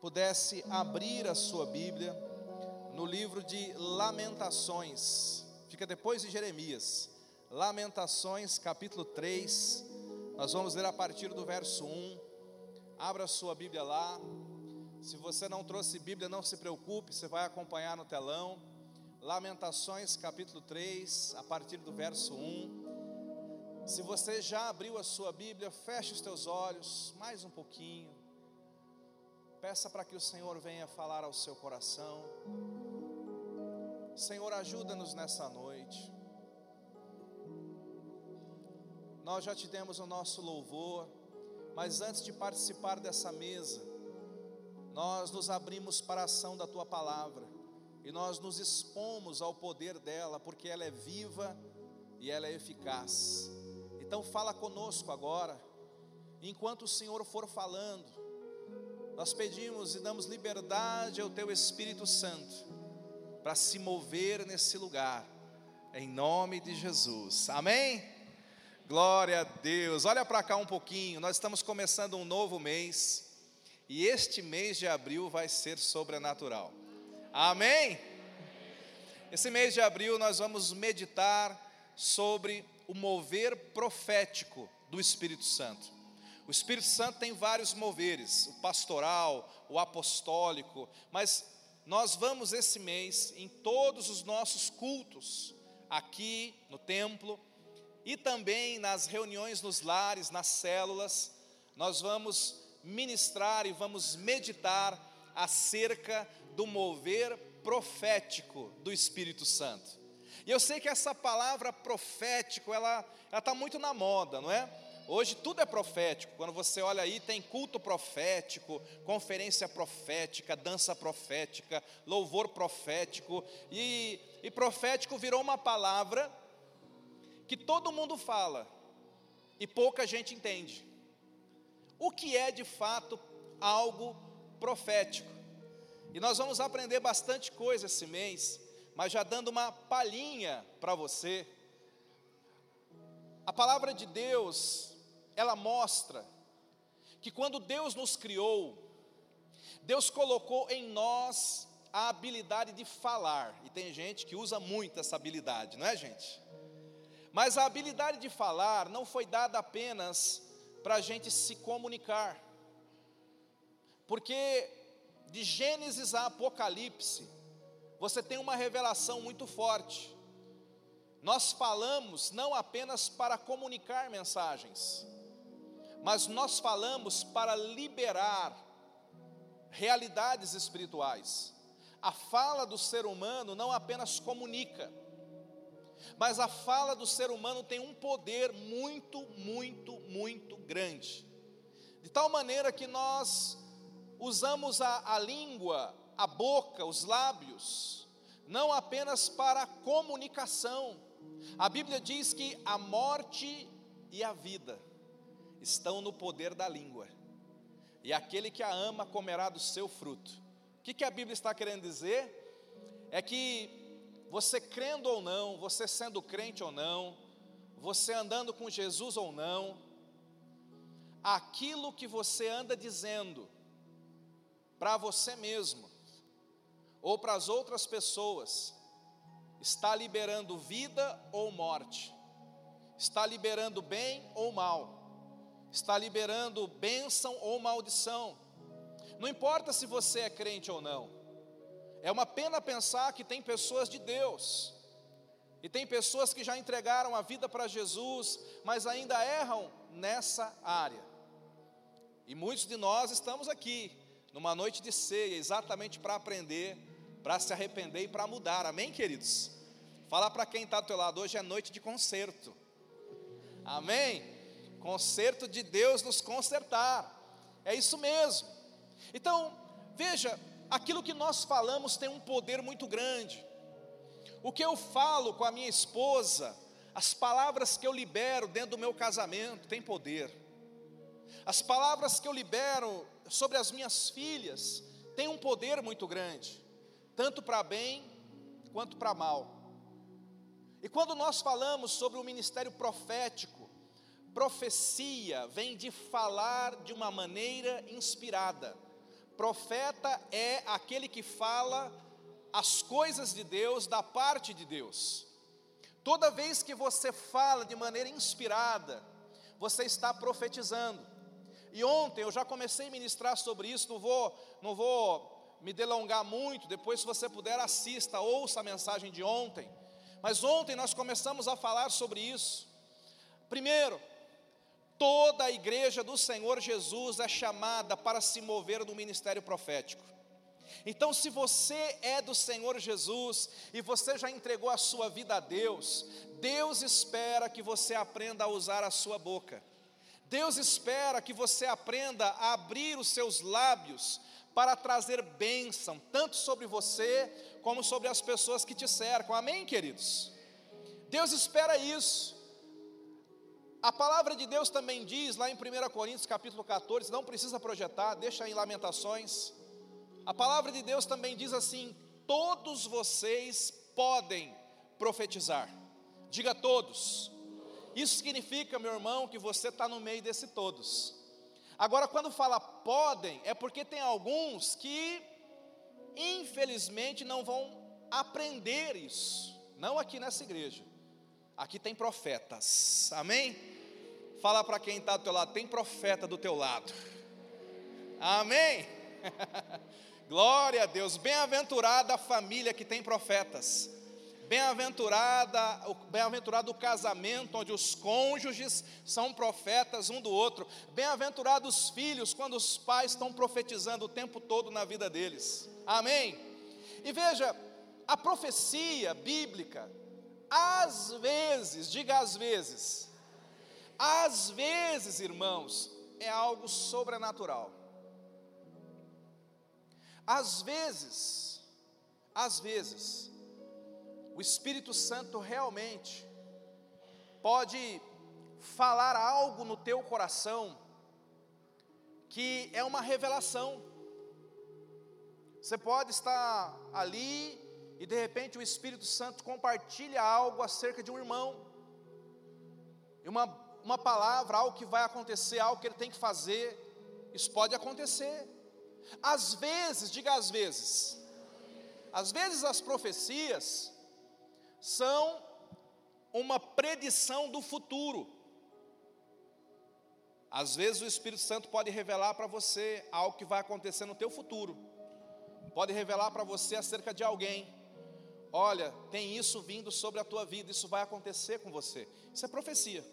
pudesse abrir a sua Bíblia no livro de Lamentações, fica depois de Jeremias, Lamentações, capítulo 3, nós vamos ler a partir do verso 1. Abra a sua Bíblia lá. Se você não trouxe Bíblia, não se preocupe, você vai acompanhar no telão. Lamentações, capítulo 3, a partir do verso 1. Se você já abriu a sua Bíblia, feche os teus olhos mais um pouquinho. Peça para que o Senhor venha falar ao seu coração. Senhor, ajuda-nos nessa noite. Nós já te demos o nosso louvor, mas antes de participar dessa mesa, nós nos abrimos para a ação da tua palavra e nós nos expomos ao poder dela, porque ela é viva e ela é eficaz. Então, fala conosco agora, enquanto o Senhor for falando, nós pedimos e damos liberdade ao Teu Espírito Santo para se mover nesse lugar, em nome de Jesus, amém? Glória a Deus, olha para cá um pouquinho, nós estamos começando um novo mês, e este mês de abril vai ser sobrenatural, amém? Esse mês de abril nós vamos meditar sobre o mover profético do Espírito Santo. O Espírito Santo tem vários moveres, o pastoral, o apostólico, mas nós vamos esse mês em todos os nossos cultos, aqui no templo e também nas reuniões nos lares, nas células, nós vamos ministrar e vamos meditar acerca do mover profético do Espírito Santo. E eu sei que essa palavra profético, ela está muito na moda, não é? Hoje tudo é profético. Quando você olha aí, tem culto profético, conferência profética, dança profética, louvor profético. E, e profético virou uma palavra que todo mundo fala e pouca gente entende. O que é de fato algo profético? E nós vamos aprender bastante coisa esse mês, mas já dando uma palhinha para você. A palavra de Deus, ela mostra que quando Deus nos criou, Deus colocou em nós a habilidade de falar, e tem gente que usa muito essa habilidade, não é, gente? Mas a habilidade de falar não foi dada apenas para a gente se comunicar, porque de Gênesis a Apocalipse, você tem uma revelação muito forte. Nós falamos não apenas para comunicar mensagens, mas nós falamos para liberar realidades espirituais. A fala do ser humano não apenas comunica, mas a fala do ser humano tem um poder muito, muito, muito grande. De tal maneira que nós usamos a, a língua, a boca, os lábios, não apenas para comunicação. A Bíblia diz que a morte e a vida estão no poder da língua, e aquele que a ama comerá do seu fruto. O que, que a Bíblia está querendo dizer? É que você crendo ou não, você sendo crente ou não, você andando com Jesus ou não, aquilo que você anda dizendo para você mesmo ou para as outras pessoas está liberando vida ou morte, está liberando bem ou mal está liberando bênção ou maldição. Não importa se você é crente ou não. É uma pena pensar que tem pessoas de Deus, e tem pessoas que já entregaram a vida para Jesus, mas ainda erram nessa área. E muitos de nós estamos aqui, numa noite de ceia, exatamente para aprender, para se arrepender e para mudar, amém, queridos? Fala para quem está do teu lado, hoje é noite de concerto, amém? Conserto de Deus nos consertar. É isso mesmo. Então, veja, aquilo que nós falamos tem um poder muito grande. O que eu falo com a minha esposa, as palavras que eu libero dentro do meu casamento tem poder. As palavras que eu libero sobre as minhas filhas têm um poder muito grande, tanto para bem quanto para mal. E quando nós falamos sobre o ministério profético, Profecia vem de falar de uma maneira inspirada. Profeta é aquele que fala as coisas de Deus da parte de Deus. Toda vez que você fala de maneira inspirada, você está profetizando. E ontem eu já comecei a ministrar sobre isso, não vou, não vou me delongar muito, depois se você puder assista, ouça a mensagem de ontem. Mas ontem nós começamos a falar sobre isso. Primeiro, toda a igreja do Senhor Jesus é chamada para se mover no ministério profético. Então, se você é do Senhor Jesus e você já entregou a sua vida a Deus, Deus espera que você aprenda a usar a sua boca. Deus espera que você aprenda a abrir os seus lábios para trazer bênção, tanto sobre você como sobre as pessoas que te cercam. Amém, queridos? Deus espera isso. A palavra de Deus também diz lá em 1 Coríntios capítulo 14, não precisa projetar, deixa em Lamentações. A palavra de Deus também diz assim: todos vocês podem profetizar. Diga todos. Isso significa, meu irmão, que você está no meio desse todos. Agora, quando fala podem, é porque tem alguns que, infelizmente, não vão aprender isso. Não aqui nessa igreja. Aqui tem profetas. Amém? Fala para quem está do teu lado, tem profeta do teu lado. Amém? Glória a Deus. Bem-aventurada a família que tem profetas. Bem-aventurada, bem-aventurado o casamento onde os cônjuges são profetas um do outro. Bem-aventurados os filhos quando os pais estão profetizando o tempo todo na vida deles. Amém. E veja, a profecia bíblica, às vezes, diga às vezes, às vezes, irmãos, é algo sobrenatural. Às vezes, às vezes, o Espírito Santo realmente pode falar algo no teu coração que é uma revelação. Você pode estar ali e de repente o Espírito Santo compartilha algo acerca de um irmão, e uma, uma palavra, algo que vai acontecer, algo que ele tem que fazer. Isso pode acontecer. Às vezes, diga às vezes, às vezes as profecias são uma predição do futuro. Às vezes o Espírito Santo pode revelar para você algo que vai acontecer no teu futuro. Pode revelar para você acerca de alguém. Olha, tem isso vindo sobre a tua vida, isso vai acontecer com você. Isso é profecia.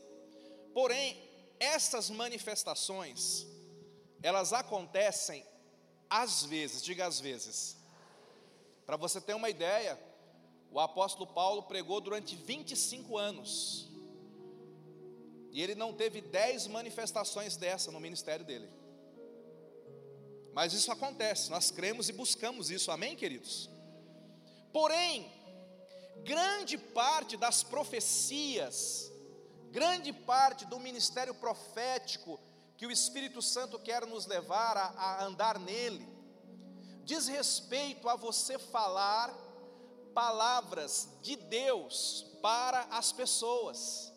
Porém, essas manifestações, elas acontecem às vezes, diga às vezes. Para você ter uma ideia, o apóstolo Paulo pregou durante 25 anos. E ele não teve dez manifestações dessa no ministério dele. Mas isso acontece, nós cremos e buscamos isso, amém, queridos? Porém, grande parte das profecias, grande parte do ministério profético que o Espírito Santo quer nos levar a, a andar nele, diz respeito a você falar palavras de Deus para as pessoas.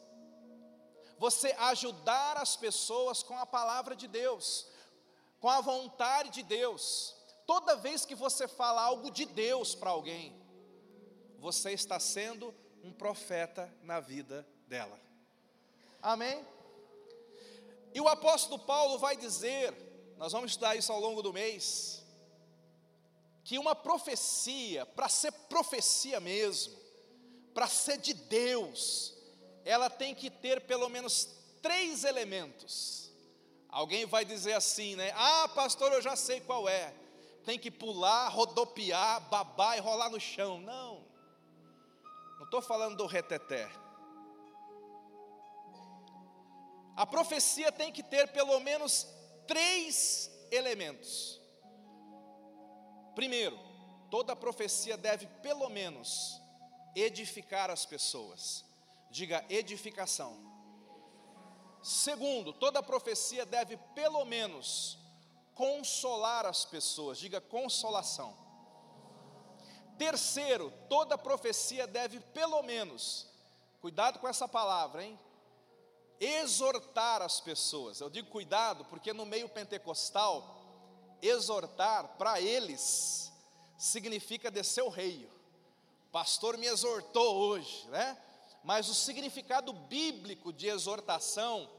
Você ajudar as pessoas com a palavra de Deus, com a vontade de Deus. Toda vez que você fala algo de Deus para alguém, você está sendo um profeta na vida dela. Amém? E o apóstolo Paulo vai dizer, nós vamos estudar isso ao longo do mês, que uma profecia, para ser profecia mesmo, para ser de Deus, ela tem que ter pelo menos três elementos. Alguém vai dizer assim, né? Ah, pastor, eu já sei qual é. Tem que pular, rodopiar, babar e rolar no chão. Não, não estou falando do reteté. A profecia tem que ter pelo menos três elementos. Primeiro, toda profecia deve pelo menos edificar as pessoas. Diga edificação. Segundo, toda profecia deve pelo menos consolar as pessoas. Diga consolação. Terceiro, toda profecia deve pelo menos, cuidado com essa palavra, hein? Exortar as pessoas. Eu digo cuidado porque no meio pentecostal exortar para eles significa descer o rei. O pastor me exortou hoje, né? Mas o significado bíblico de exortação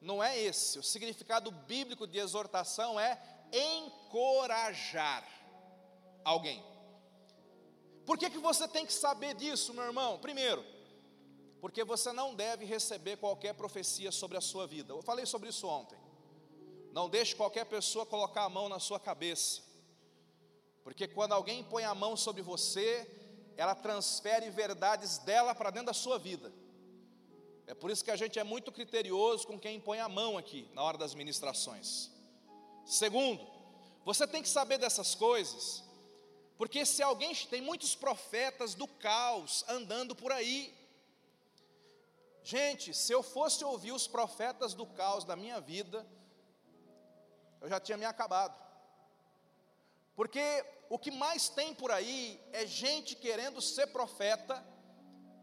não é esse. O significado bíblico de exortação é encorajar alguém. Por que, que você tem que saber disso, meu irmão? Primeiro, porque você não deve receber qualquer profecia sobre a sua vida. Eu falei sobre isso ontem. Não deixe qualquer pessoa colocar a mão na sua cabeça, porque quando alguém põe a mão sobre você, ela transfere verdades dela para dentro da sua vida. É por isso que a gente é muito criterioso com quem põe a mão aqui na hora das ministrações. Segundo, você tem que saber dessas coisas, porque se alguém tem muitos profetas do caos andando por aí. Gente, se eu fosse ouvir os profetas do caos da minha vida, eu já tinha me acabado. Porque o que mais tem por aí é gente querendo ser profeta,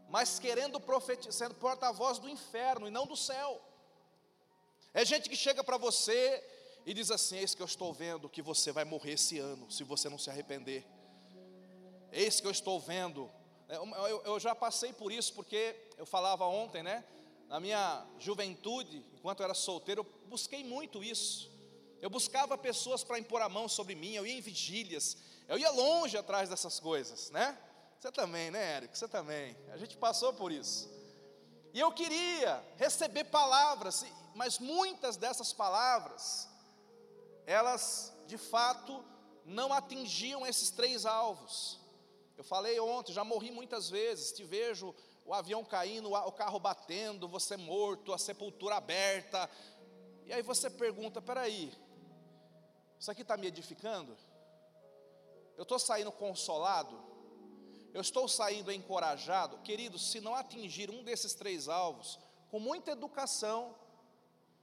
mas querendo profetizar, sendo porta-voz do inferno e não do céu. É gente que chega para você e diz assim: Eis que eu estou vendo que você vai morrer esse ano, se você não se arrepender. Eis que eu estou vendo. É, eu, eu já passei por isso, porque eu falava ontem, né? Na minha juventude, enquanto eu era solteiro, eu busquei muito isso. Eu buscava pessoas para impor a mão sobre mim, eu ia em vigílias, eu ia longe atrás dessas coisas, né? Você também, né, Érico? Você também. A gente passou por isso. E eu queria receber palavras, mas muitas dessas palavras, elas de fato não atingiam esses três alvos. Eu falei ontem, já morri muitas vezes, te vejo o avião caindo, o carro batendo, você morto, a sepultura aberta. E aí você pergunta: peraí, isso aqui está me edificando? Eu estou saindo consolado? Eu estou saindo encorajado? Querido, se não atingir um desses três alvos, com muita educação,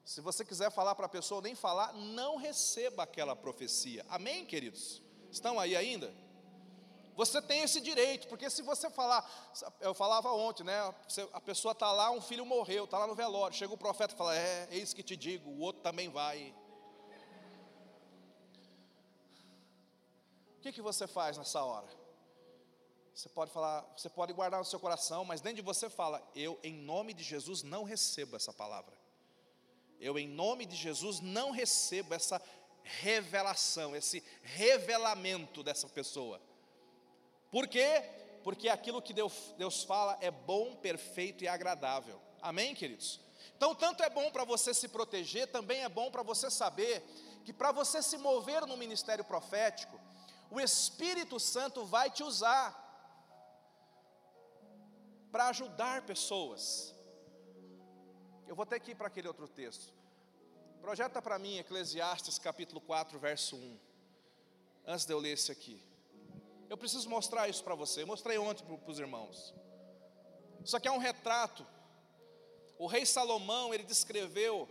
se você quiser falar para a pessoa nem falar, não receba aquela profecia. Amém, queridos? Estão aí ainda? Você tem esse direito, porque se você falar, eu falava ontem, né? A pessoa está lá, um filho morreu, está lá no velório, chega o profeta e fala: É, eis que te digo, o outro também vai. que, que você faz nessa hora? Você pode falar, você pode guardar no seu coração, mas dentro de você fala: Eu, em nome de Jesus, não recebo essa palavra. Eu, em nome de Jesus, não recebo essa revelação, esse revelamento dessa pessoa. Por quê? Porque aquilo que Deus, Deus fala é bom, perfeito e agradável. Amém, queridos? Então, tanto é bom para você se proteger, também é bom para você saber que para você se mover no ministério profético, o Espírito Santo vai te usar para ajudar pessoas. Eu vou ter que ir para aquele outro texto. Projeta para mim Eclesiastes capítulo 4, verso 1. Antes de eu ler esse aqui. Eu preciso mostrar isso para você. Mostrei ontem para os irmãos. Isso aqui é um retrato. O rei Salomão, ele descreveu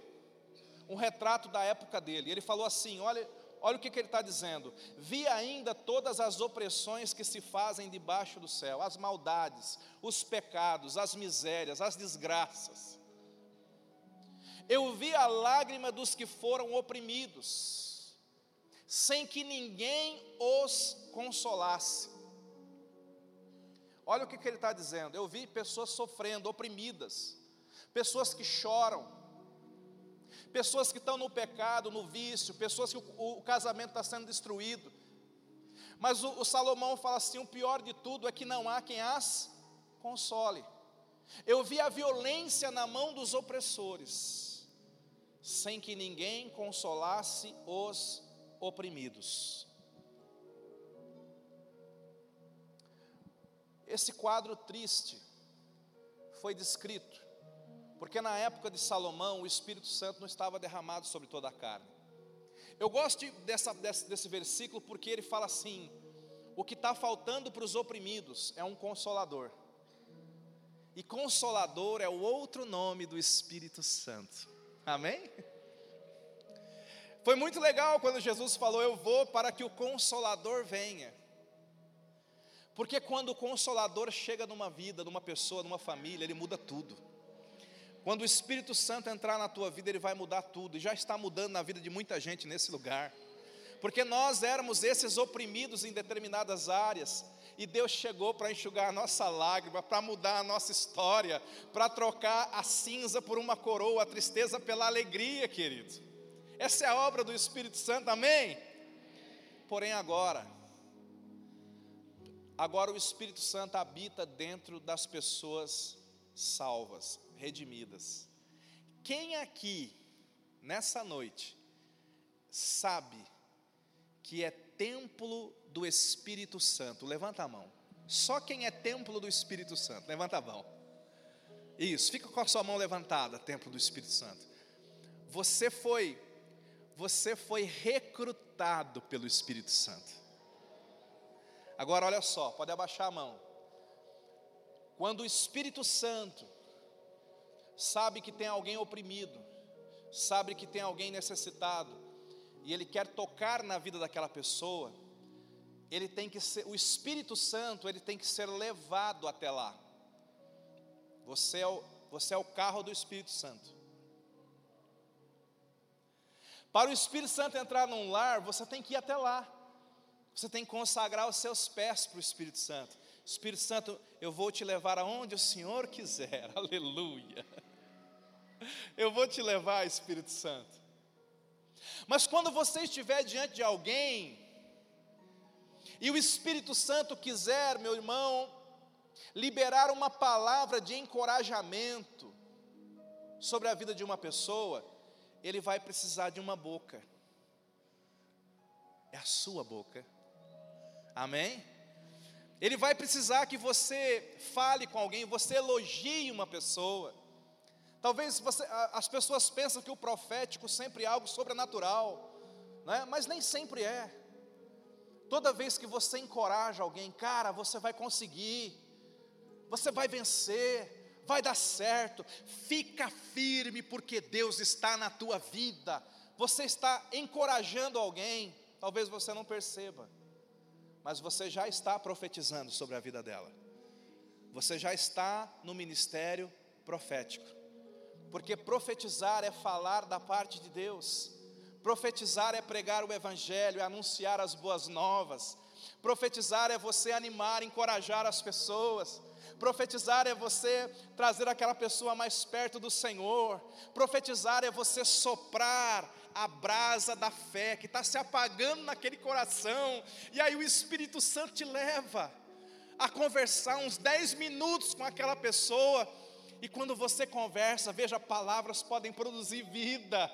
um retrato da época dele. Ele falou assim: olha, Olha o que, que ele está dizendo: vi ainda todas as opressões que se fazem debaixo do céu, as maldades, os pecados, as misérias, as desgraças. Eu vi a lágrima dos que foram oprimidos, sem que ninguém os consolasse. Olha o que, que ele está dizendo: eu vi pessoas sofrendo, oprimidas, pessoas que choram, pessoas que estão no pecado, no vício, pessoas que o, o casamento está sendo destruído. Mas o, o Salomão fala assim: o pior de tudo é que não há quem as console. Eu vi a violência na mão dos opressores, sem que ninguém consolasse os oprimidos. Esse quadro triste foi descrito porque na época de Salomão o Espírito Santo não estava derramado sobre toda a carne. Eu gosto dessa, desse, desse versículo porque ele fala assim: o que está faltando para os oprimidos é um consolador. E consolador é o outro nome do Espírito Santo. Amém? Foi muito legal quando Jesus falou: Eu vou para que o consolador venha. Porque quando o consolador chega numa vida, numa pessoa, numa família, ele muda tudo. Quando o Espírito Santo entrar na tua vida, ele vai mudar tudo, e já está mudando na vida de muita gente nesse lugar. Porque nós éramos esses oprimidos em determinadas áreas, e Deus chegou para enxugar a nossa lágrima, para mudar a nossa história, para trocar a cinza por uma coroa, a tristeza pela alegria, querido. Essa é a obra do Espírito Santo, amém? Porém, agora, agora o Espírito Santo habita dentro das pessoas salvas, redimidas. Quem aqui, nessa noite, sabe que é templo do Espírito Santo? Levanta a mão. Só quem é templo do Espírito Santo, levanta a mão. Isso, fica com a sua mão levantada, templo do Espírito Santo. Você foi você foi recrutado pelo Espírito Santo. Agora olha só, pode abaixar a mão. Quando o Espírito Santo sabe que tem alguém oprimido, sabe que tem alguém necessitado, e ele quer tocar na vida daquela pessoa, ele tem que ser, o Espírito Santo, ele tem que ser levado até lá. Você é o, você é o carro do Espírito Santo. Para o Espírito Santo entrar num lar, você tem que ir até lá. Você tem que consagrar os seus pés para o Espírito Santo. Espírito Santo, eu vou te levar aonde o Senhor quiser. Aleluia. Eu vou te levar, Espírito Santo. Mas quando você estiver diante de alguém, e o Espírito Santo quiser, meu irmão, liberar uma palavra de encorajamento sobre a vida de uma pessoa, ele vai precisar de uma boca. É a sua boca. Amém? Ele vai precisar que você fale com alguém, você elogie uma pessoa. Talvez você, as pessoas pensam que o profético sempre é algo sobrenatural, né? mas nem sempre é. Toda vez que você encoraja alguém, cara, você vai conseguir, você vai vencer, vai dar certo, fica firme, porque Deus está na tua vida, você está encorajando alguém, talvez você não perceba, mas você já está profetizando sobre a vida dela, você já está no ministério profético, porque profetizar é falar da parte de Deus, profetizar é pregar o Evangelho, é anunciar as boas novas, profetizar é você animar, encorajar as pessoas, Profetizar é você trazer aquela pessoa mais perto do Senhor. Profetizar é você soprar a brasa da fé que está se apagando naquele coração. E aí o Espírito Santo te leva a conversar uns 10 minutos com aquela pessoa. E quando você conversa, veja, palavras podem produzir vida.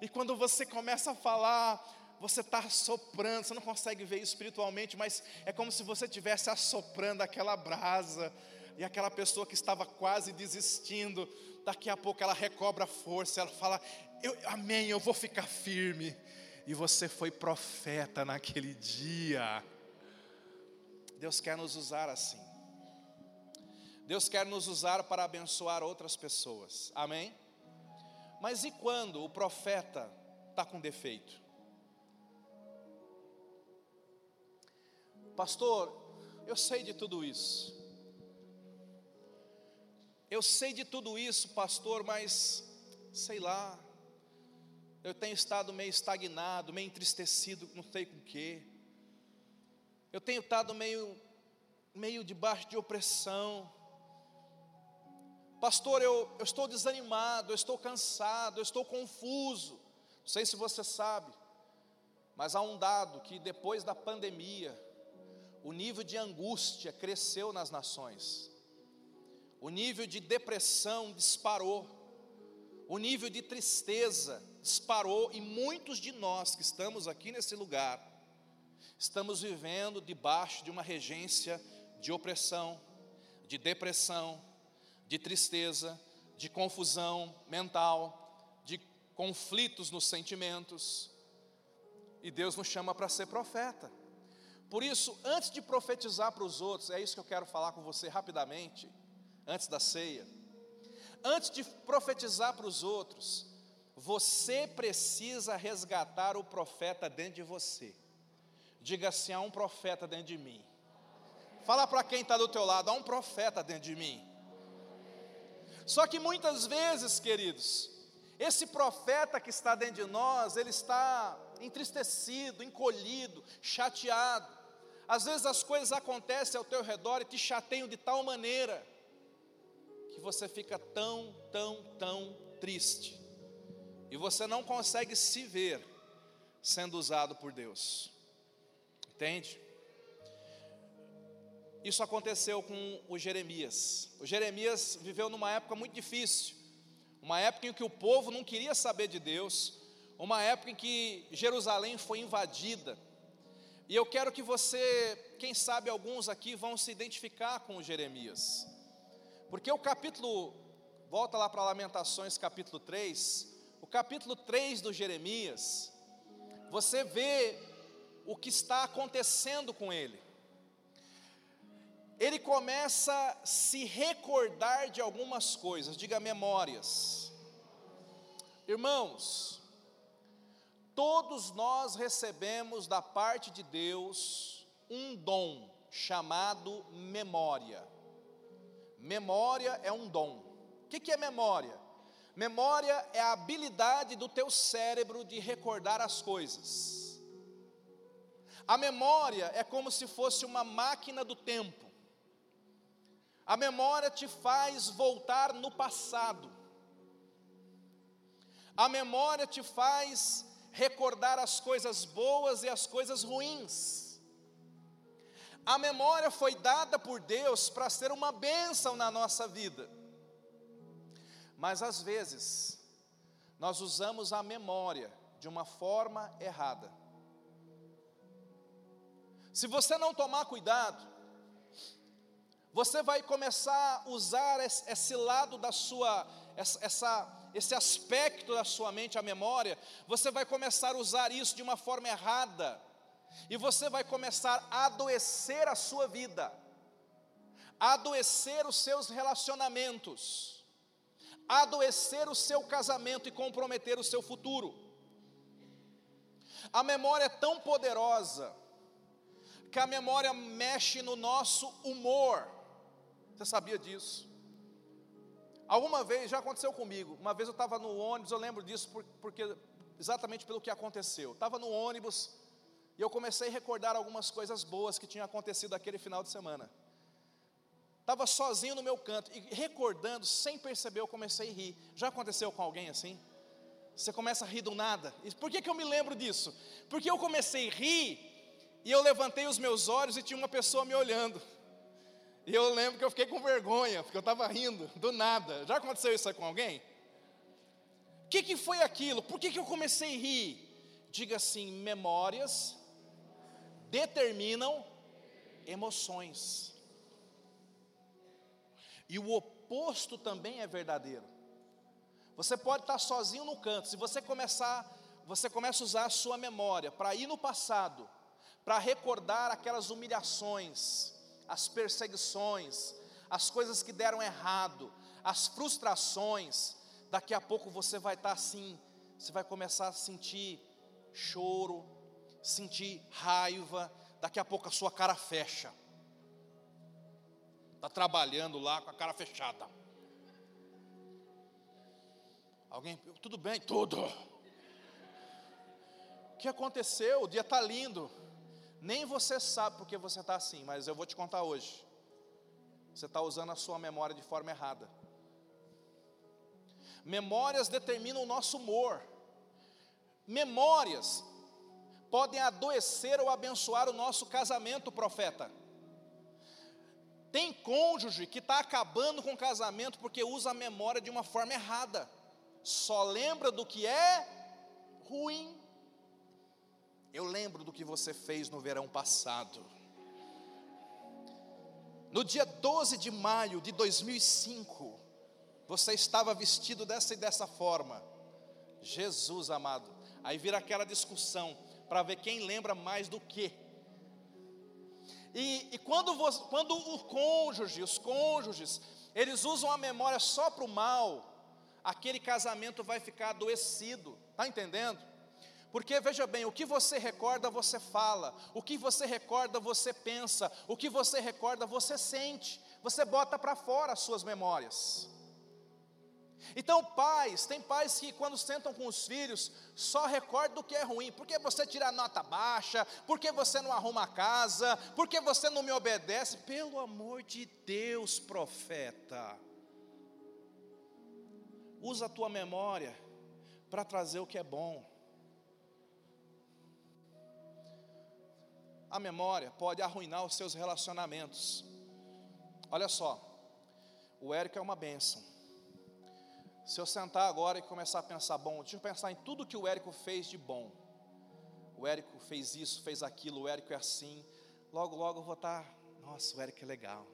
E quando você começa a falar, você está soprando, você não consegue ver espiritualmente, mas é como se você estivesse assoprando aquela brasa e aquela pessoa que estava quase desistindo, daqui a pouco ela recobra força, ela fala: eu, Amém, eu vou ficar firme. E você foi profeta naquele dia. Deus quer nos usar assim. Deus quer nos usar para abençoar outras pessoas. Amém? Mas e quando o profeta está com defeito? Pastor, eu sei de tudo isso. Eu sei de tudo isso, pastor, mas sei lá. Eu tenho estado meio estagnado, meio entristecido, não sei com o quê. Eu tenho estado meio meio debaixo de opressão. Pastor, eu, eu estou desanimado, eu estou cansado, eu estou confuso. Não sei se você sabe, mas há um dado que depois da pandemia, o nível de angústia cresceu nas nações o nível de depressão disparou, o nível de tristeza disparou, e muitos de nós que estamos aqui nesse lugar, estamos vivendo debaixo de uma regência de opressão, de depressão, de tristeza, de confusão mental, de conflitos nos sentimentos, e Deus nos chama para ser profeta. Por isso, antes de profetizar para os outros, é isso que eu quero falar com você rapidamente antes da ceia. Antes de profetizar para os outros, você precisa resgatar o profeta dentro de você. Diga assim: há um profeta dentro de mim. Fala para quem está do teu lado: há um profeta dentro de mim. Só que muitas vezes, queridos, esse profeta que está dentro de nós, ele está entristecido, encolhido, chateado. Às vezes as coisas acontecem ao teu redor e te chateiam de tal maneira que você fica tão, tão, tão triste. E você não consegue se ver sendo usado por Deus. Entende? Isso aconteceu com o Jeremias. O Jeremias viveu numa época muito difícil, uma época em que o povo não queria saber de Deus, uma época em que Jerusalém foi invadida. E eu quero que você, quem sabe alguns aqui vão se identificar com o Jeremias. Porque o capítulo, volta lá para Lamentações capítulo 3, o capítulo 3 do Jeremias, você vê o que está acontecendo com ele ele começa a se recordar de algumas coisas, diga memórias. Irmãos, todos nós recebemos da parte de Deus um dom chamado memória. Memória é um dom. O que é memória? Memória é a habilidade do teu cérebro de recordar as coisas. A memória é como se fosse uma máquina do tempo. A memória te faz voltar no passado. A memória te faz recordar as coisas boas e as coisas ruins. A memória foi dada por Deus para ser uma bênção na nossa vida. Mas às vezes, nós usamos a memória de uma forma errada. Se você não tomar cuidado, você vai começar a usar esse lado da sua, essa, esse aspecto da sua mente, a memória, você vai começar a usar isso de uma forma errada, e você vai começar a adoecer a sua vida, a adoecer os seus relacionamentos, a adoecer o seu casamento e comprometer o seu futuro. A memória é tão poderosa, que a memória mexe no nosso humor, você sabia disso? Alguma vez, já aconteceu comigo, uma vez eu estava no ônibus, eu lembro disso porque, exatamente pelo que aconteceu. Estava no ônibus e eu comecei a recordar algumas coisas boas que tinham acontecido aquele final de semana. Estava sozinho no meu canto e recordando, sem perceber, eu comecei a rir. Já aconteceu com alguém assim? Você começa a rir do nada. E por que, que eu me lembro disso? Porque eu comecei a rir e eu levantei os meus olhos e tinha uma pessoa me olhando. E eu lembro que eu fiquei com vergonha, porque eu estava rindo, do nada. Já aconteceu isso com alguém? O que, que foi aquilo? Por que, que eu comecei a rir? Diga assim: memórias determinam emoções. E o oposto também é verdadeiro. Você pode estar sozinho no canto, se você começar, você começa a usar a sua memória para ir no passado, para recordar aquelas humilhações, as perseguições, as coisas que deram errado, as frustrações, daqui a pouco você vai estar assim, você vai começar a sentir choro, sentir raiva, daqui a pouco a sua cara fecha. Está trabalhando lá com a cara fechada. Alguém, tudo bem? Tudo. O que aconteceu? O dia está lindo. Nem você sabe porque você está assim, mas eu vou te contar hoje. Você está usando a sua memória de forma errada. Memórias determinam o nosso humor. Memórias podem adoecer ou abençoar o nosso casamento, profeta. Tem cônjuge que está acabando com o casamento porque usa a memória de uma forma errada. Só lembra do que é ruim. Eu lembro do que você fez no verão passado. No dia 12 de maio de 2005, você estava vestido dessa e dessa forma. Jesus amado. Aí vira aquela discussão para ver quem lembra mais do que. E, e quando, você, quando o cônjuge, os cônjuges, eles usam a memória só para o mal, aquele casamento vai ficar adoecido, está entendendo? Porque veja bem, o que você recorda, você fala, o que você recorda, você pensa, o que você recorda, você sente, você bota para fora as suas memórias. Então, pais, tem pais que quando sentam com os filhos, só recordam do que é ruim. Por que você tira nota baixa? Por que você não arruma a casa? Por que você não me obedece? Pelo amor de Deus, profeta. Usa a tua memória para trazer o que é bom. A memória pode arruinar os seus relacionamentos. Olha só, o Érico é uma bênção. Se eu sentar agora e começar a pensar, bom, deixa eu pensar em tudo que o Érico fez de bom. O Érico fez isso, fez aquilo, o Érico é assim. Logo, logo eu vou estar, nossa, o Érico é legal.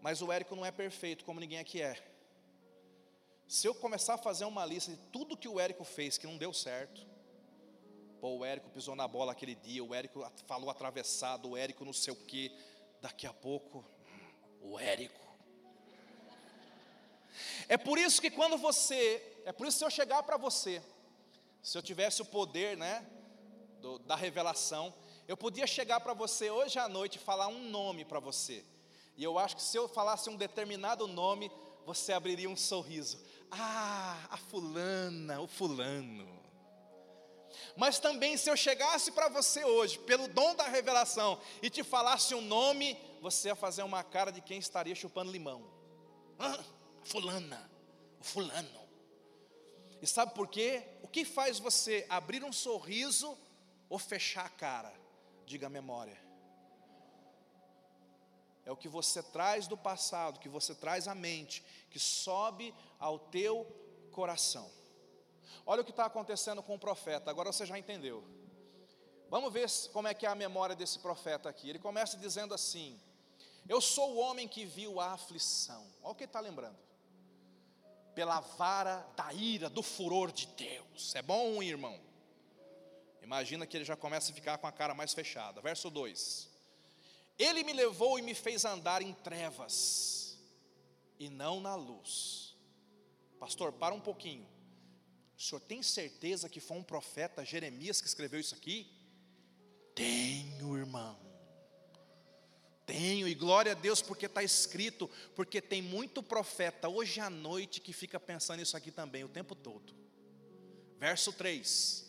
Mas o Érico não é perfeito, como ninguém aqui é. Se eu começar a fazer uma lista de tudo que o Érico fez que não deu certo, pô, o Érico pisou na bola aquele dia, o Érico falou atravessado, o Érico não sei o que, daqui a pouco, o Érico é por isso que quando você, é por isso que se eu chegar para você, se eu tivesse o poder, né, do, da revelação, eu podia chegar para você hoje à noite e falar um nome para você. E eu acho que se eu falasse um determinado nome, você abriria um sorriso. Ah, a fulana, o fulano. Mas também se eu chegasse para você hoje, pelo dom da revelação, e te falasse um nome, você ia fazer uma cara de quem estaria chupando limão. Ah, fulana, o fulano. E sabe por quê? O que faz você abrir um sorriso ou fechar a cara? Diga a memória. É o que você traz do passado, que você traz à mente, que sobe ao teu coração. Olha o que está acontecendo com o profeta, agora você já entendeu. Vamos ver como é que é a memória desse profeta aqui. Ele começa dizendo assim: Eu sou o homem que viu a aflição. Olha o que ele está lembrando pela vara da ira, do furor de Deus. É bom, irmão? Imagina que ele já começa a ficar com a cara mais fechada. Verso 2: Ele me levou e me fez andar em trevas, e não na luz. Pastor, para um pouquinho. O senhor tem certeza que foi um profeta, Jeremias, que escreveu isso aqui? Tenho, irmão. Tenho, e glória a Deus porque está escrito, porque tem muito profeta hoje à noite que fica pensando isso aqui também o tempo todo. Verso 3: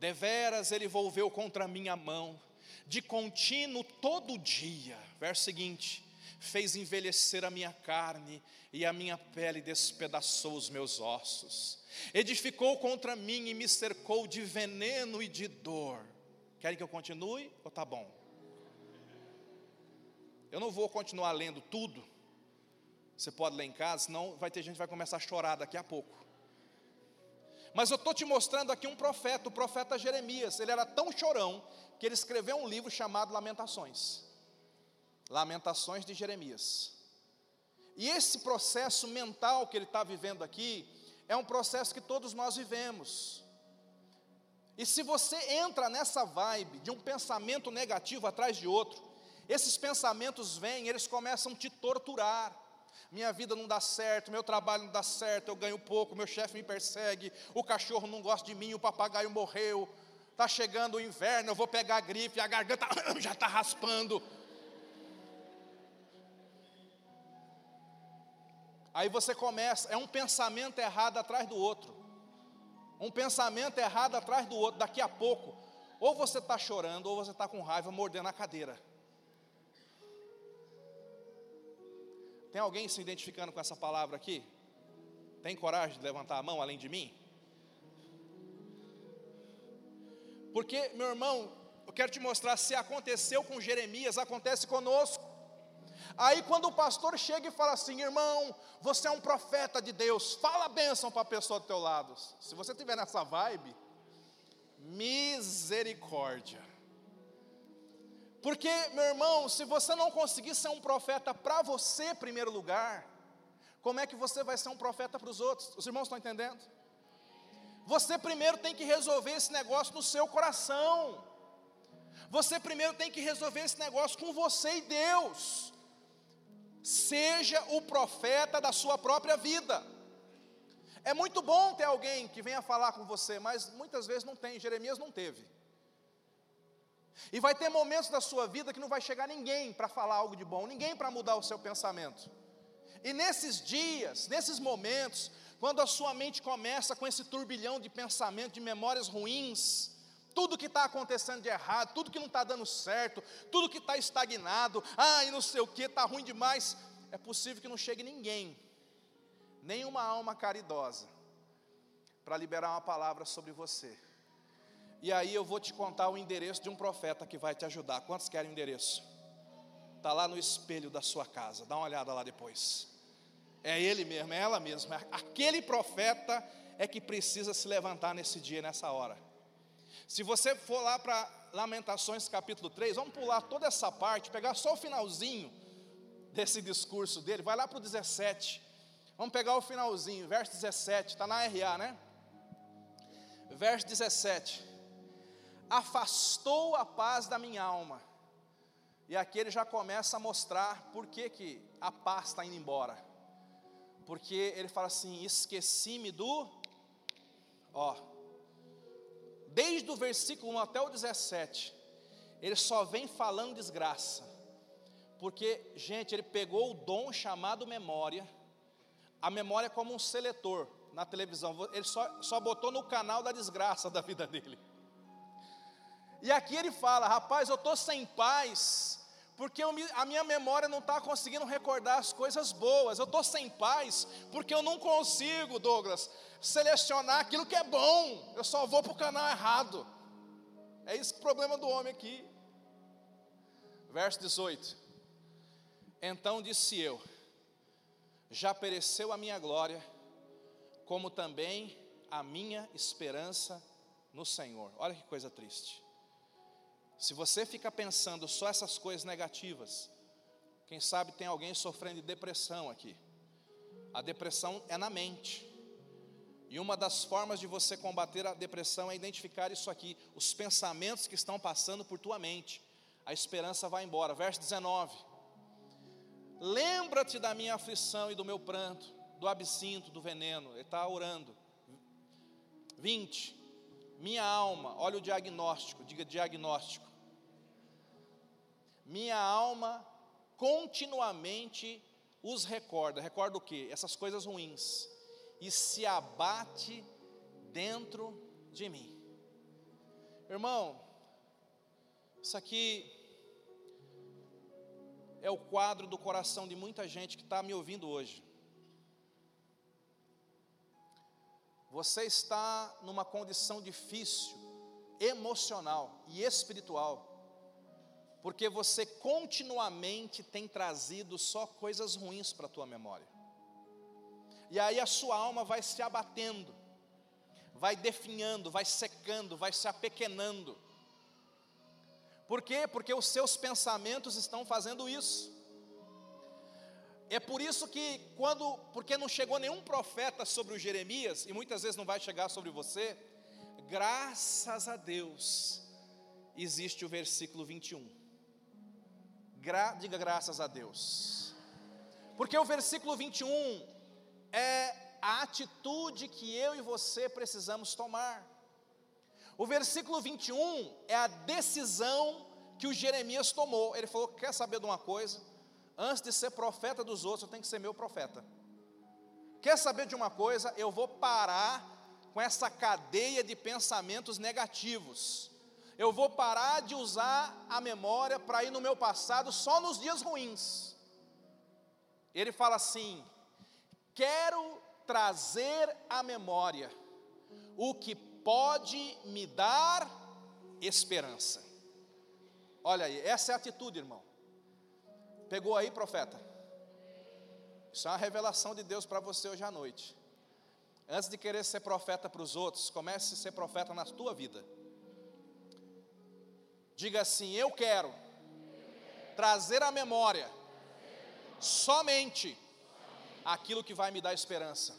Deveras ele volveu contra minha mão, de contínuo todo dia. Verso seguinte: Fez envelhecer a minha carne, e a minha pele despedaçou os meus ossos. Edificou contra mim e me cercou de veneno e de dor. Querem que eu continue ou tá bom? Eu não vou continuar lendo tudo. Você pode ler em casa, senão vai ter gente que vai começar a chorar daqui a pouco. Mas eu estou te mostrando aqui um profeta, o profeta Jeremias. Ele era tão chorão que ele escreveu um livro chamado Lamentações. Lamentações de Jeremias. E esse processo mental que ele está vivendo aqui é um processo que todos nós vivemos. E se você entra nessa vibe de um pensamento negativo atrás de outro, esses pensamentos vêm, eles começam a te torturar. Minha vida não dá certo, meu trabalho não dá certo, eu ganho pouco, meu chefe me persegue, o cachorro não gosta de mim, o papagaio morreu. Está chegando o inverno, eu vou pegar a gripe, a garganta já está raspando. Aí você começa, é um pensamento errado atrás do outro. Um pensamento errado atrás do outro. Daqui a pouco, ou você está chorando, ou você está com raiva, mordendo a cadeira. Tem alguém se identificando com essa palavra aqui? Tem coragem de levantar a mão além de mim? Porque, meu irmão, eu quero te mostrar, se aconteceu com Jeremias, acontece conosco. Aí quando o pastor chega e fala assim, irmão, você é um profeta de Deus, fala a bênção para a pessoa do teu lado. Se você estiver nessa vibe, misericórdia. Porque, meu irmão, se você não conseguir ser um profeta para você, em primeiro lugar, como é que você vai ser um profeta para os outros? Os irmãos estão entendendo? Você primeiro tem que resolver esse negócio no seu coração. Você primeiro tem que resolver esse negócio com você e Deus. Seja o profeta da sua própria vida. É muito bom ter alguém que venha falar com você, mas muitas vezes não tem. Jeremias não teve. E vai ter momentos da sua vida que não vai chegar ninguém para falar algo de bom, ninguém para mudar o seu pensamento. E nesses dias, nesses momentos, quando a sua mente começa com esse turbilhão de pensamento, de memórias ruins, tudo que está acontecendo de errado, tudo que não está dando certo, tudo que está estagnado, ah, e não sei o que, está ruim demais, é possível que não chegue ninguém, nenhuma alma caridosa, para liberar uma palavra sobre você. E aí eu vou te contar o endereço de um profeta que vai te ajudar. Quantos querem o endereço? Está lá no espelho da sua casa, dá uma olhada lá depois. É ele mesmo, é ela mesma. Aquele profeta é que precisa se levantar nesse dia, nessa hora. Se você for lá para Lamentações capítulo 3, vamos pular toda essa parte, pegar só o finalzinho desse discurso dele, vai lá para o 17. Vamos pegar o finalzinho, verso 17, está na RA, né? Verso 17. Afastou a paz da minha alma. E aqui ele já começa a mostrar por que, que a paz está indo embora. Porque ele fala assim: esqueci-me do. Ó, desde o versículo 1 até o 17, ele só vem falando desgraça. Porque, gente, ele pegou o dom chamado memória, a memória como um seletor na televisão, ele só, só botou no canal da desgraça da vida dele. E aqui ele fala: rapaz, eu estou sem paz, porque eu, a minha memória não está conseguindo recordar as coisas boas, eu estou sem paz, porque eu não consigo, Douglas, selecionar aquilo que é bom, eu só vou para o canal errado. É isso que é o problema do homem aqui. Verso 18: Então disse eu: Já pereceu a minha glória, como também a minha esperança no Senhor. Olha que coisa triste. Se você fica pensando só essas coisas negativas, quem sabe tem alguém sofrendo de depressão aqui. A depressão é na mente. E uma das formas de você combater a depressão é identificar isso aqui, os pensamentos que estão passando por tua mente. A esperança vai embora. Verso 19. Lembra-te da minha aflição e do meu pranto, do absinto, do veneno. Ele está orando. 20. Minha alma, olha o diagnóstico, diga diagnóstico. Minha alma continuamente os recorda. Recorda o que? Essas coisas ruins e se abate dentro de mim. Irmão, isso aqui é o quadro do coração de muita gente que está me ouvindo hoje. Você está numa condição difícil, emocional e espiritual, porque você continuamente tem trazido só coisas ruins para a tua memória. E aí a sua alma vai se abatendo, vai definhando, vai secando, vai se apequenando. Por quê? Porque os seus pensamentos estão fazendo isso. É por isso que quando, porque não chegou nenhum profeta sobre o Jeremias, e muitas vezes não vai chegar sobre você, graças a Deus, existe o versículo 21. Gra, diga graças a Deus. Porque o versículo 21 é a atitude que eu e você precisamos tomar. O versículo 21 é a decisão que o Jeremias tomou. Ele falou: Quer saber de uma coisa? Antes de ser profeta dos outros, eu tenho que ser meu profeta. Quer saber de uma coisa? Eu vou parar com essa cadeia de pensamentos negativos. Eu vou parar de usar a memória para ir no meu passado só nos dias ruins. Ele fala assim: quero trazer à memória o que pode me dar esperança. Olha aí, essa é a atitude, irmão. Pegou aí, profeta? Isso é uma revelação de Deus para você hoje à noite. Antes de querer ser profeta para os outros, comece a ser profeta na tua vida. Diga assim: Eu quero trazer à memória somente aquilo que vai me dar esperança.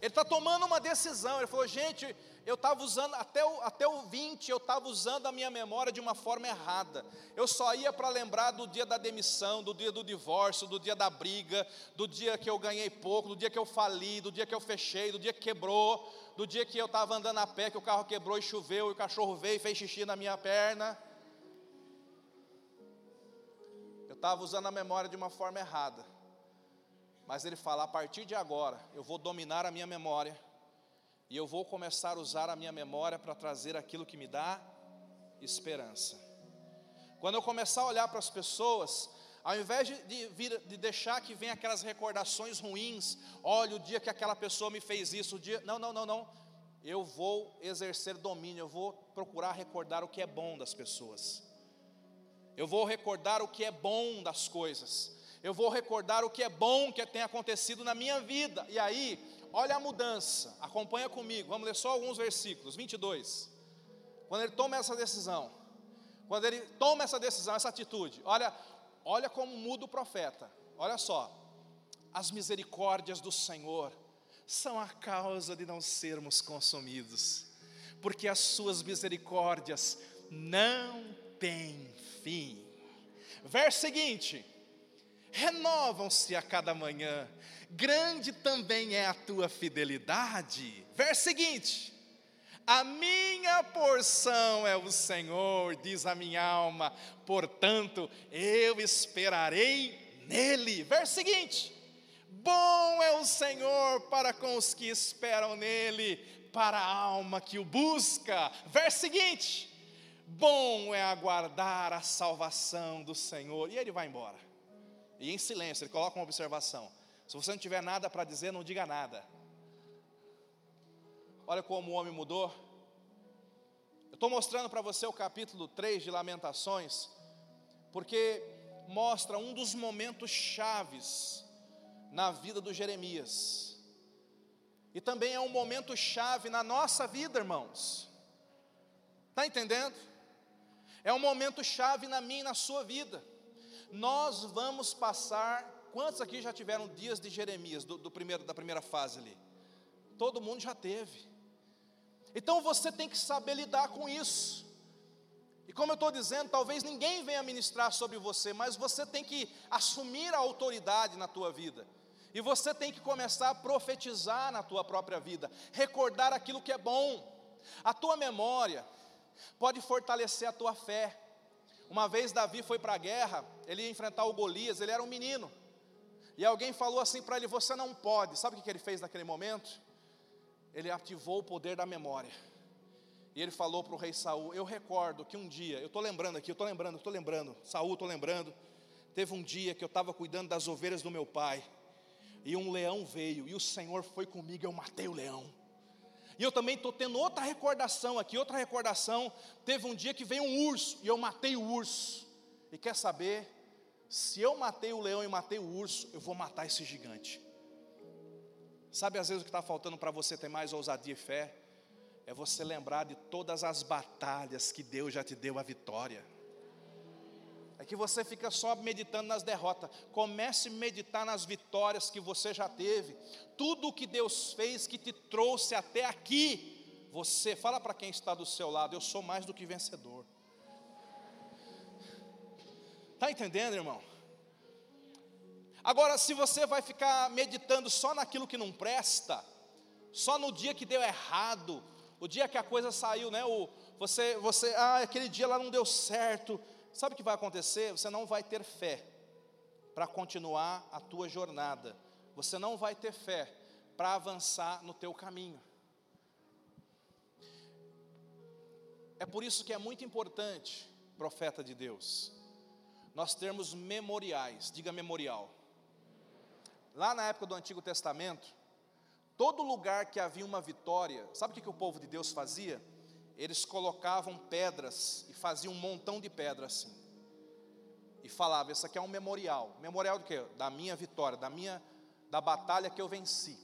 Ele está tomando uma decisão. Ele falou: gente, eu estava usando, até o, até o 20, eu estava usando a minha memória de uma forma errada. Eu só ia para lembrar do dia da demissão, do dia do divórcio, do dia da briga, do dia que eu ganhei pouco, do dia que eu fali, do dia que eu fechei, do dia que quebrou, do dia que eu estava andando a pé, que o carro quebrou e choveu, e o cachorro veio e fez xixi na minha perna. Eu estava usando a memória de uma forma errada. Mas ele fala: a partir de agora, eu vou dominar a minha memória, e eu vou começar a usar a minha memória para trazer aquilo que me dá esperança. Quando eu começar a olhar para as pessoas, ao invés de, vir, de deixar que venham aquelas recordações ruins, olha o dia que aquela pessoa me fez isso, o dia. Não, não, não, não. Eu vou exercer domínio, eu vou procurar recordar o que é bom das pessoas. Eu vou recordar o que é bom das coisas. Eu vou recordar o que é bom que tem acontecido na minha vida. E aí, olha a mudança. Acompanha comigo. Vamos ler só alguns versículos. 22. Quando ele toma essa decisão, quando ele toma essa decisão, essa atitude, olha, olha como muda o profeta. Olha só. As misericórdias do Senhor são a causa de não sermos consumidos, porque as suas misericórdias não têm fim. Verso seguinte: renovam-se a cada manhã, grande também é a tua fidelidade. Verso seguinte: a minha porção é o Senhor, diz a minha alma, portanto eu esperarei nele. Verso seguinte: bom é o Senhor para com os que esperam nele, para a alma que o busca. Verso seguinte: Bom é aguardar a salvação do Senhor. E ele vai embora. E em silêncio, ele coloca uma observação. Se você não tiver nada para dizer, não diga nada. Olha como o homem mudou. Eu estou mostrando para você o capítulo 3 de Lamentações, porque mostra um dos momentos chaves na vida do Jeremias. E também é um momento chave na nossa vida, irmãos. Está entendendo? É um momento chave na minha e na sua vida. Nós vamos passar. Quantos aqui já tiveram dias de Jeremias, do, do primeiro, da primeira fase ali? Todo mundo já teve. Então você tem que saber lidar com isso. E como eu estou dizendo, talvez ninguém venha ministrar sobre você, mas você tem que assumir a autoridade na tua vida. E você tem que começar a profetizar na tua própria vida, recordar aquilo que é bom. A tua memória, pode fortalecer a tua fé. Uma vez Davi foi para a guerra, ele ia enfrentar o Golias, ele era um menino. E alguém falou assim para ele: Você não pode. Sabe o que ele fez naquele momento? Ele ativou o poder da memória. E ele falou para o rei Saul: Eu recordo que um dia, eu estou lembrando aqui, eu estou lembrando, estou lembrando, Saul, estou lembrando. Teve um dia que eu estava cuidando das ovelhas do meu pai, e um leão veio, e o Senhor foi comigo, eu matei o leão. E eu também estou tendo outra recordação aqui, outra recordação. Teve um dia que veio um urso e eu matei o urso. E quer saber? Se eu matei o leão e matei o urso, eu vou matar esse gigante. Sabe às vezes o que está faltando para você ter mais ousadia e fé? É você lembrar de todas as batalhas que Deus já te deu a vitória. É que você fica só meditando nas derrotas. Comece a meditar nas vitórias que você já teve. Tudo o que Deus fez que te trouxe até aqui. Você, fala para quem está do seu lado, eu sou mais do que vencedor. Está entendendo, irmão? Agora, se você vai ficar meditando só naquilo que não presta, só no dia que deu errado, o dia que a coisa saiu, né? O, você, você, ah, aquele dia lá não deu certo sabe o que vai acontecer? Você não vai ter fé para continuar a tua jornada. Você não vai ter fé para avançar no teu caminho. É por isso que é muito importante, profeta de Deus, nós termos memoriais, diga memorial. Lá na época do Antigo Testamento, todo lugar que havia uma vitória, sabe o que, que o povo de Deus fazia? eles colocavam pedras e faziam um montão de pedras assim. E falava, isso aqui é um memorial. Memorial do quê? Da minha vitória, da minha da batalha que eu venci.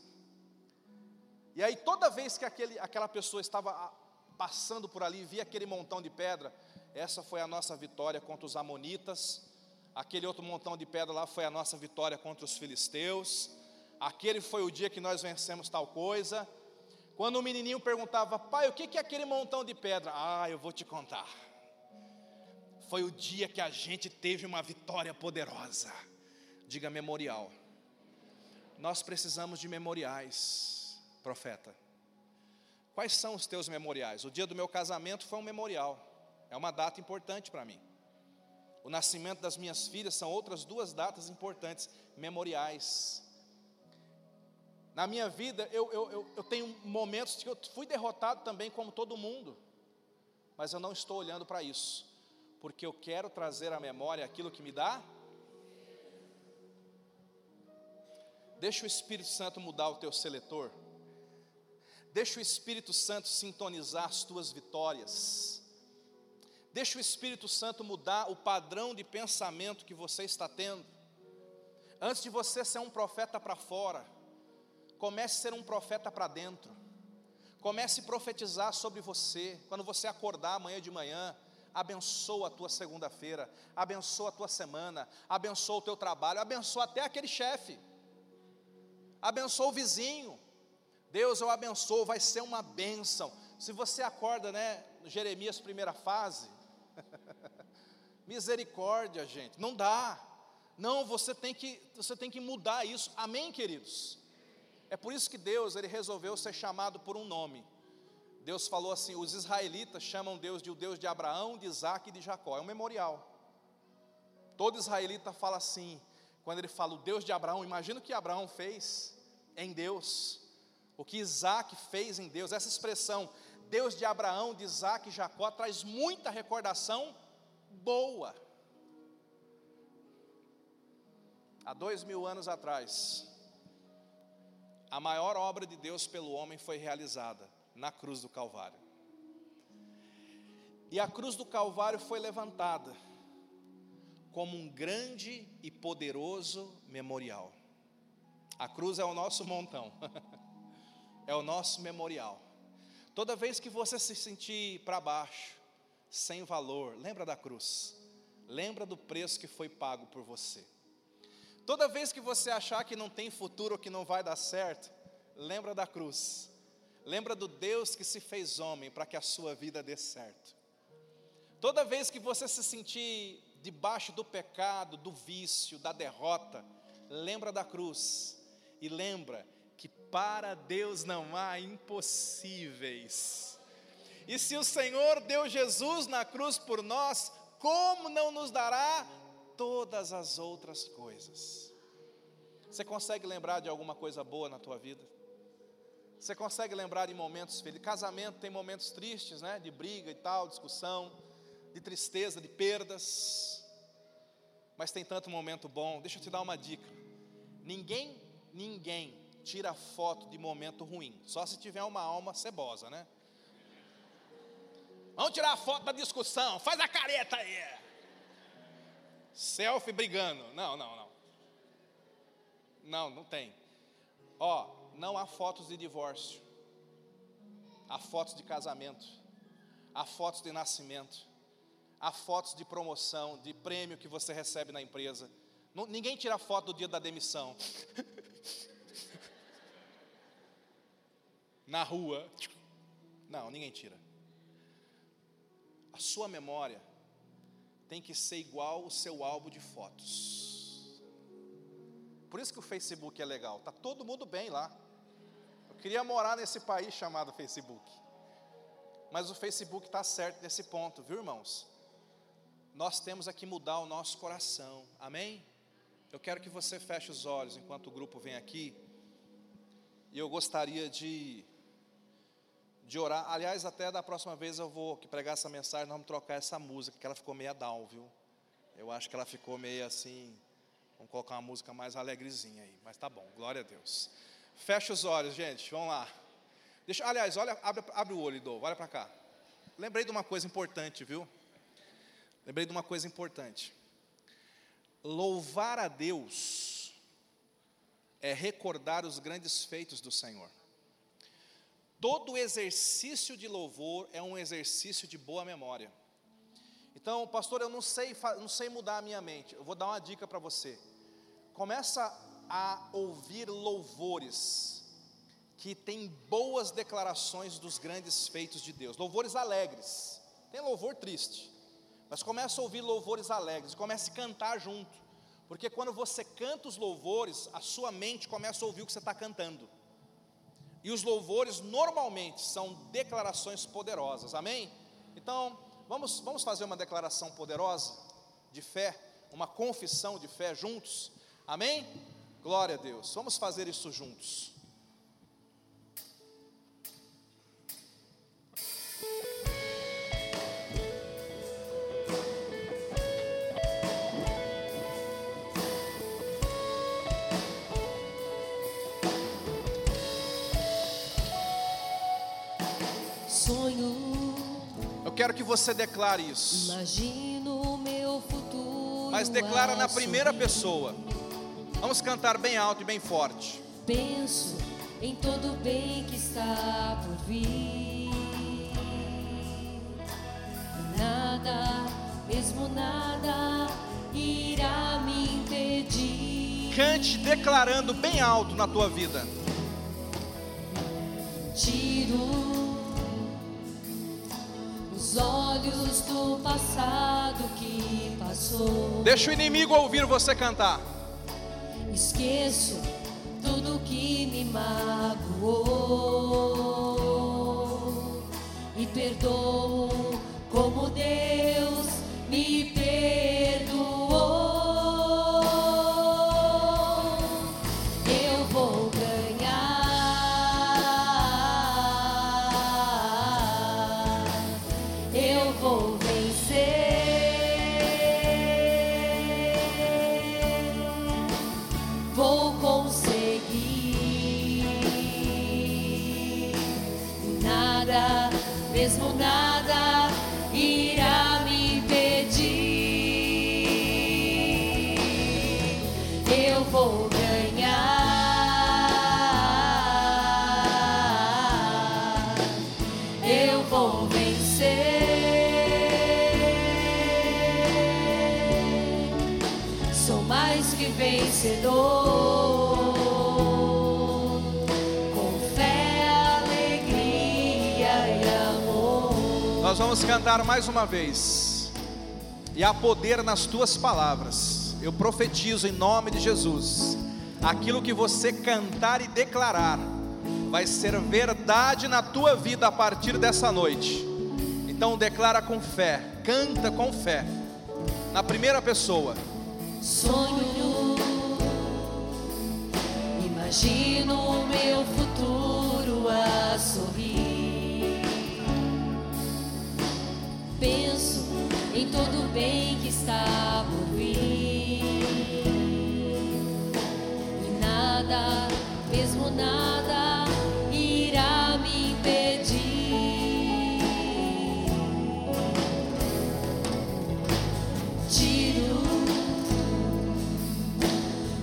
E aí toda vez que aquele, aquela pessoa estava passando por ali, via aquele montão de pedra, essa foi a nossa vitória contra os amonitas. Aquele outro montão de pedra lá foi a nossa vitória contra os filisteus. Aquele foi o dia que nós vencemos tal coisa. Quando o menininho perguntava, pai, o que é aquele montão de pedra? Ah, eu vou te contar. Foi o dia que a gente teve uma vitória poderosa. Diga memorial. Nós precisamos de memoriais, profeta. Quais são os teus memoriais? O dia do meu casamento foi um memorial. É uma data importante para mim. O nascimento das minhas filhas são outras duas datas importantes, memoriais. Na minha vida, eu, eu, eu, eu tenho momentos que eu fui derrotado também, como todo mundo, mas eu não estou olhando para isso, porque eu quero trazer à memória aquilo que me dá. Deixa o Espírito Santo mudar o teu seletor. Deixa o Espírito Santo sintonizar as tuas vitórias. Deixa o Espírito Santo mudar o padrão de pensamento que você está tendo. Antes de você ser um profeta para fora, comece a ser um profeta para dentro. Comece a profetizar sobre você. Quando você acordar amanhã de manhã, abençoa a tua segunda-feira, abençoa a tua semana, abençoa o teu trabalho, abençoa até aquele chefe, abençoa o vizinho, Deus eu abençoo, vai ser uma bênção. Se você acorda, né, Jeremias primeira fase, misericórdia, gente, não dá. Não, você tem que, você tem que mudar isso. Amém, queridos. É por isso que Deus, ele resolveu ser chamado por um nome. Deus falou assim: os israelitas chamam Deus de o Deus de Abraão, de Isaac e de Jacó. É um memorial. Todo israelita fala assim, quando ele fala o Deus de Abraão, imagina o que Abraão fez em Deus o que Isaac fez em Deus, essa expressão, Deus de Abraão, de Isaac e Jacó, traz muita recordação boa. Há dois mil anos atrás, a maior obra de Deus pelo homem foi realizada na cruz do Calvário. E a cruz do Calvário foi levantada como um grande e poderoso memorial. A cruz é o nosso montão. é o nosso memorial. Toda vez que você se sentir para baixo, sem valor, lembra da cruz. Lembra do preço que foi pago por você. Toda vez que você achar que não tem futuro que não vai dar certo, lembra da cruz. Lembra do Deus que se fez homem para que a sua vida dê certo. Toda vez que você se sentir debaixo do pecado, do vício, da derrota, lembra da cruz e lembra que para Deus não há impossíveis. E se o Senhor deu Jesus na cruz por nós, como não nos dará todas as outras coisas? Você consegue lembrar de alguma coisa boa na tua vida? Você consegue lembrar de momentos felizes? Casamento tem momentos tristes, né? De briga e tal, discussão, de tristeza, de perdas. Mas tem tanto momento bom. Deixa eu te dar uma dica. Ninguém, ninguém tira foto de momento ruim, só se tiver uma alma cebosa, né? Vamos tirar a foto da discussão, faz a careta aí. Selfie brigando. Não, não, não. Não, não tem. Ó, não há fotos de divórcio. Há fotos de casamento. Há fotos de nascimento. Há fotos de promoção, de prêmio que você recebe na empresa. ninguém tira foto do dia da demissão. na rua. Não, ninguém tira. A sua memória tem que ser igual o seu álbum de fotos. Por isso que o Facebook é legal. Tá todo mundo bem lá. Eu queria morar nesse país chamado Facebook. Mas o Facebook está certo nesse ponto, viu, irmãos? Nós temos aqui mudar o nosso coração. Amém? Eu quero que você feche os olhos enquanto o grupo vem aqui. E eu gostaria de de orar. Aliás, até da próxima vez eu vou pregar essa mensagem, nós vamos trocar essa música, que ela ficou meia down, viu? Eu acho que ela ficou meio assim. Vamos colocar uma música mais alegrezinha aí, mas tá bom, glória a Deus. Fecha os olhos, gente, vamos lá. Deixa, aliás, olha, abre, abre o olho, Idô, olha para cá. Lembrei de uma coisa importante, viu? Lembrei de uma coisa importante. Louvar a Deus é recordar os grandes feitos do Senhor. Todo exercício de louvor é um exercício de boa memória. Então, pastor, eu não sei, não sei mudar a minha mente. Eu vou dar uma dica para você. Começa a ouvir louvores que têm boas declarações dos grandes feitos de Deus. Louvores alegres. Tem louvor triste. Mas começa a ouvir louvores alegres, comece a cantar junto. Porque quando você canta os louvores, a sua mente começa a ouvir o que você está cantando. E os louvores normalmente são declarações poderosas, amém? Então, vamos, vamos fazer uma declaração poderosa de fé, uma confissão de fé juntos, amém? Glória a Deus, vamos fazer isso juntos. Eu quero que você declare isso. imagino meu futuro. Mas declara na primeira pessoa. Vamos cantar bem alto e bem forte. Penso em todo o bem que está por vir. Nada, mesmo nada, irá me impedir. Cante declarando bem alto na tua vida. Tiro olhos do passado que passou. Deixa o inimigo ouvir você cantar. Esqueço tudo que me magoou e perdoo como Deus me perdoou. Vamos cantar mais uma vez. E há poder nas tuas palavras. Eu profetizo em nome de Jesus. Aquilo que você cantar e declarar vai ser verdade na tua vida a partir dessa noite. Então declara com fé, canta com fé. Na primeira pessoa. Sonho, imagino o meu futuro a sorrir. Penso em todo o bem que está por vir. E nada, mesmo nada, irá me impedir. Tiro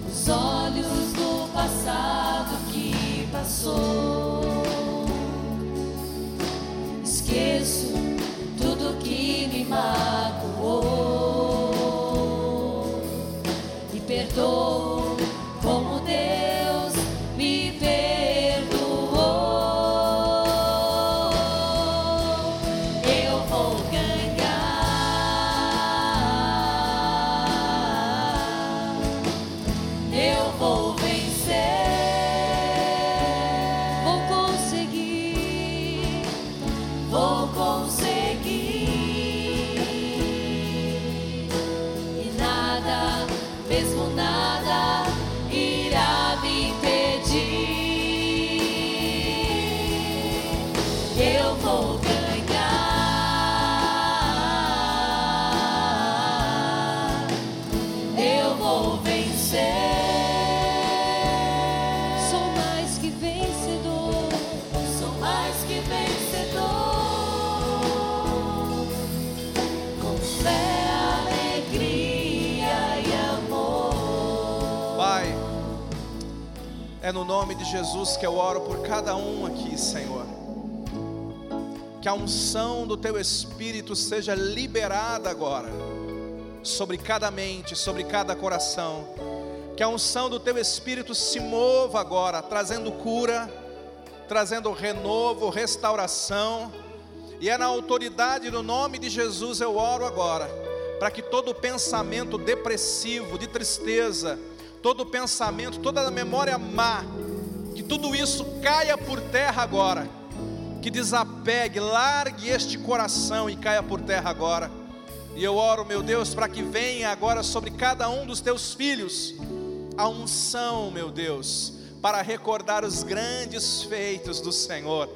os olhos do passado que passou. Magoou e perdoo Eu vou ganhar. Eu vou vencer. Sou mais que vencedor. Sou mais que vencedor. Com fé, alegria e amor. Pai, é no nome de Jesus que eu oro por cada um aqui, Senhor. Que a unção do Teu Espírito seja liberada agora, sobre cada mente, sobre cada coração. Que a unção do Teu Espírito se mova agora, trazendo cura, trazendo renovo, restauração. E é na autoridade do nome de Jesus eu oro agora, para que todo pensamento depressivo, de tristeza, todo pensamento, toda a memória má, que tudo isso caia por terra agora, que desapegue, largue este coração e caia por terra agora. E eu oro, meu Deus, para que venha agora sobre cada um dos teus filhos a unção, meu Deus, para recordar os grandes feitos do Senhor,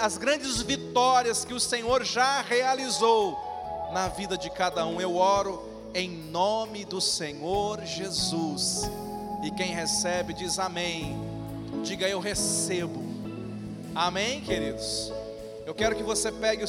as grandes vitórias que o Senhor já realizou na vida de cada um. Eu oro em nome do Senhor Jesus. E quem recebe diz amém. Diga eu recebo. Amém, queridos. Eu quero que você pegue o